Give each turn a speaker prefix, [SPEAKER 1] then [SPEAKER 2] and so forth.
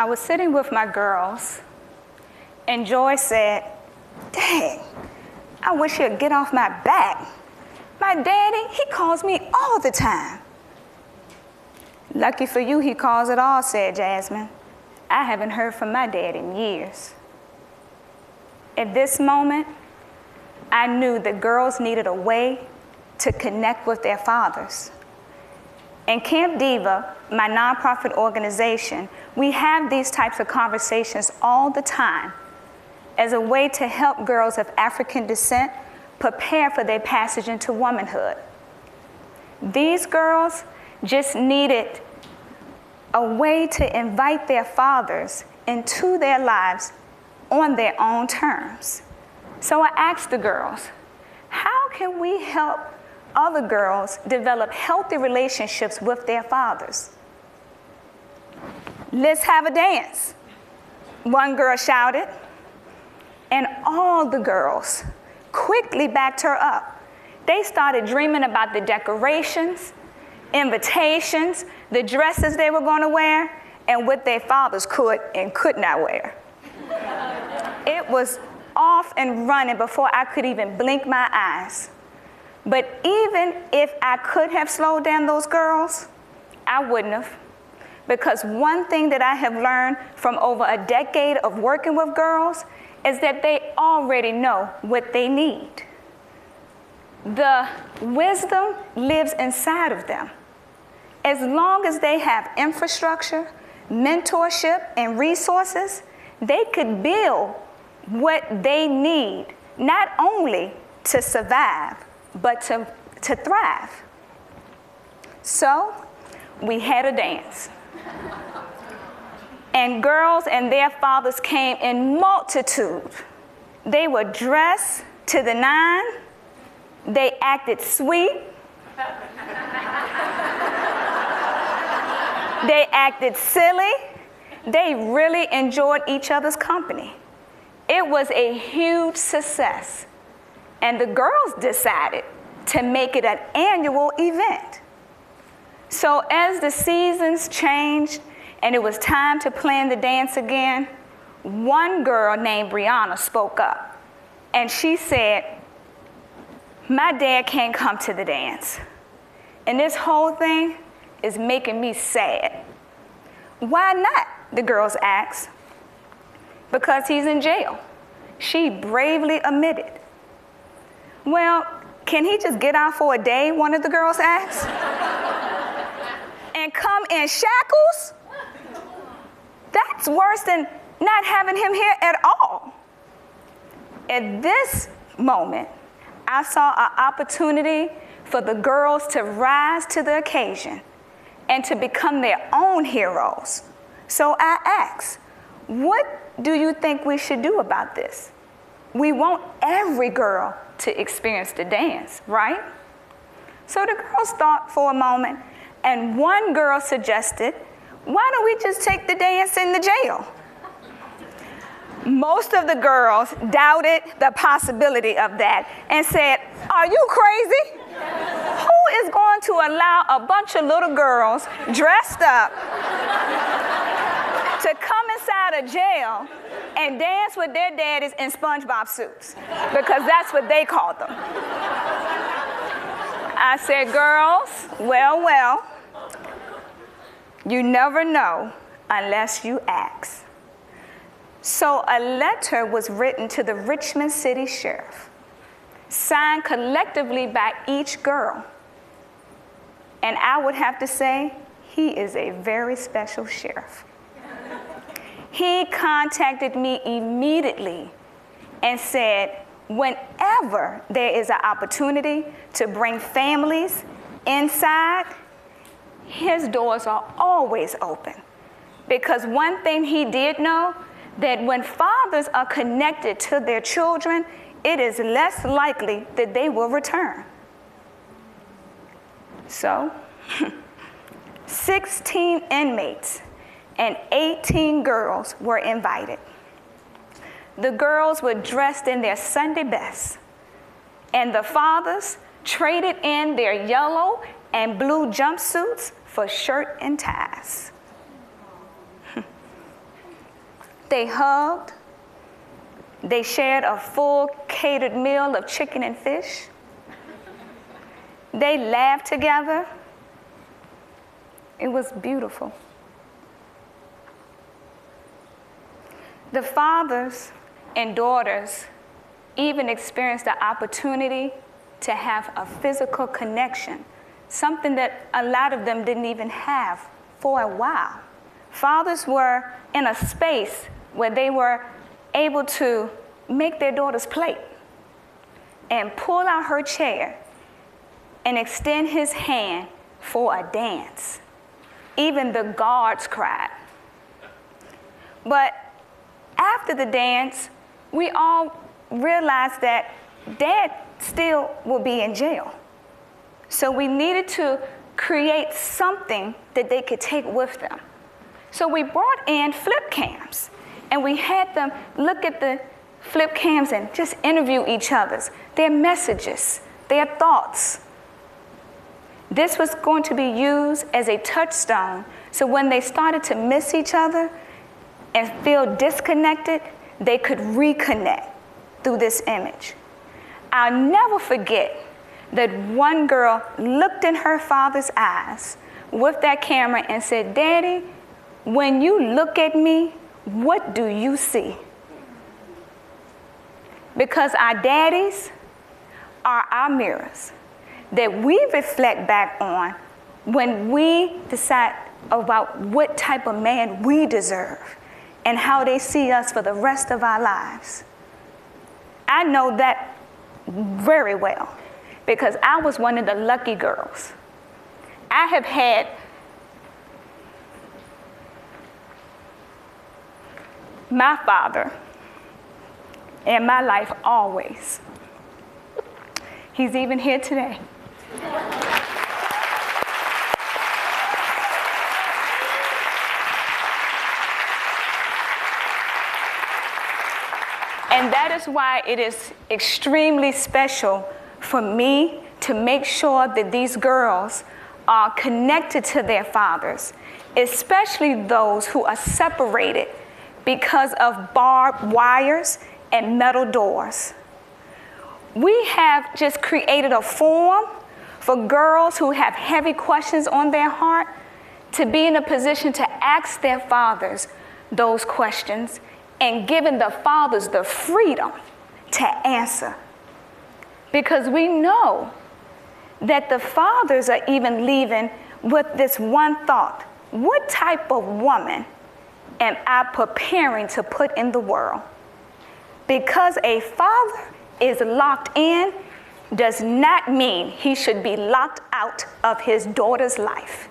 [SPEAKER 1] I was sitting with my girls, and Joy said, Dang, I wish you'd get off my back. My daddy, he calls me all the time. Lucky for you, he calls it all, said Jasmine. I haven't heard from my dad in years. At this moment, I knew that girls needed a way to connect with their fathers. In Camp Diva, my nonprofit organization, we have these types of conversations all the time as a way to help girls of African descent prepare for their passage into womanhood. These girls just needed a way to invite their fathers into their lives on their own terms. So I asked the girls, how can we help other girls develop healthy relationships with their fathers? Let's have a dance. One girl shouted, and all the girls quickly backed her up. They started dreaming about the decorations, invitations, the dresses they were going to wear, and what their fathers could and could not wear. it was off and running before I could even blink my eyes. But even if I could have slowed down those girls, I wouldn't have. Because one thing that I have learned from over a decade of working with girls is that they already know what they need. The wisdom lives inside of them. As long as they have infrastructure, mentorship, and resources, they could build what they need, not only to survive, but to, to thrive. So we had a dance. And girls and their fathers came in multitude. They were dressed to the nine, they acted sweet. they acted silly. They really enjoyed each other's company. It was a huge success. And the girls decided to make it an annual event. So as the seasons changed and it was time to plan the dance again, one girl named Brianna spoke up. And she said, My dad can't come to the dance. And this whole thing is making me sad. Why not? The girls asked. Because he's in jail. She bravely admitted. Well, can he just get out for a day? One of the girls asked. and come in shackles? That's worse than not having him here at all. At this moment, I saw an opportunity for the girls to rise to the occasion and to become their own heroes. So I asked, what do you think we should do about this? We want every girl to experience the dance, right? So the girls thought for a moment, and one girl suggested, why don't we just take the dance in the jail? Most of the girls doubted the possibility of that and said, Are you crazy? Who is going to allow a bunch of little girls dressed up to come inside a jail and dance with their daddies in SpongeBob suits because that's what they called them. I said, girls, well, well, you never know unless you ask. So a letter was written to the Richmond City Sheriff, signed collectively by each girl. And I would have to say, he is a very special sheriff. He contacted me immediately and said, whenever there is an opportunity to bring families inside, his doors are always open. Because one thing he did know that when fathers are connected to their children, it is less likely that they will return. So, 16 inmates and 18 girls were invited. The girls were dressed in their Sunday best, and the fathers traded in their yellow and blue jumpsuits for shirt and ties. They hugged. They shared a full catered meal of chicken and fish. They laughed together. It was beautiful. The fathers and daughters even experienced the opportunity to have a physical connection, something that a lot of them didn't even have for a while. Fathers were in a space where they were able to make their daughter's plate and pull out her chair and extend his hand for a dance. Even the guards cried. But after the dance, we all realized that dad still would be in jail. So we needed to create something that they could take with them. So we brought in flip cams and we had them look at the flip cams and just interview each other's, their messages, their thoughts. This was going to be used as a touchstone. So when they started to miss each other and feel disconnected, they could reconnect through this image. I'll never forget that one girl looked in her father's eyes with that camera and said, Daddy, when you look at me, what do you see? Because our daddies are our mirrors that we reflect back on when we decide about what type of man we deserve and how they see us for the rest of our lives. I know that very well because I was one of the lucky girls. I have had my father in my life always. He's even here today. And that is why it is extremely special for me to make sure that these girls are connected to their fathers, especially those who are separated because of barbed wires and metal doors. We have just created a forum for girls who have heavy questions on their heart to be in a position to ask their fathers those questions and giving the fathers the freedom to answer. Because we know that the fathers are even leaving with this one thought what type of woman am I preparing to put in the world? Because a father is locked in does not mean he should be locked out of his daughter's life.